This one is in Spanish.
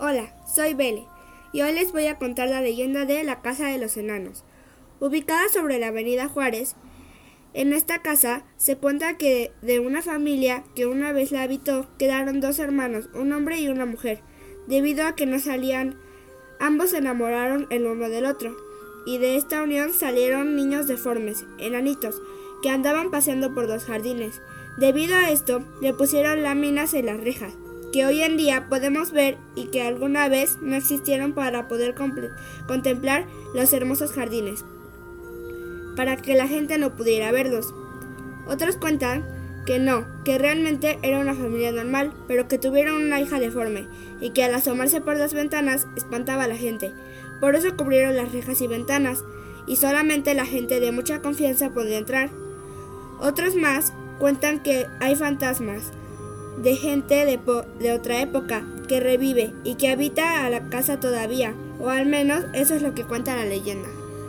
Hola, soy Bele y hoy les voy a contar la leyenda de la Casa de los Enanos. Ubicada sobre la avenida Juárez, en esta casa se cuenta que de una familia que una vez la habitó quedaron dos hermanos, un hombre y una mujer. Debido a que no salían, ambos se enamoraron el uno del otro, y de esta unión salieron niños deformes, enanitos, que andaban paseando por los jardines. Debido a esto, le pusieron láminas en las rejas que hoy en día podemos ver y que alguna vez no existieron para poder contemplar los hermosos jardines, para que la gente no pudiera verlos. Otros cuentan que no, que realmente era una familia normal, pero que tuvieron una hija deforme y que al asomarse por las ventanas espantaba a la gente. Por eso cubrieron las rejas y ventanas, y solamente la gente de mucha confianza podía entrar. Otros más cuentan que hay fantasmas, de gente de, de, otra época que revive y que habita a la casa todavía, o al menos eso es lo que cuenta la leyenda.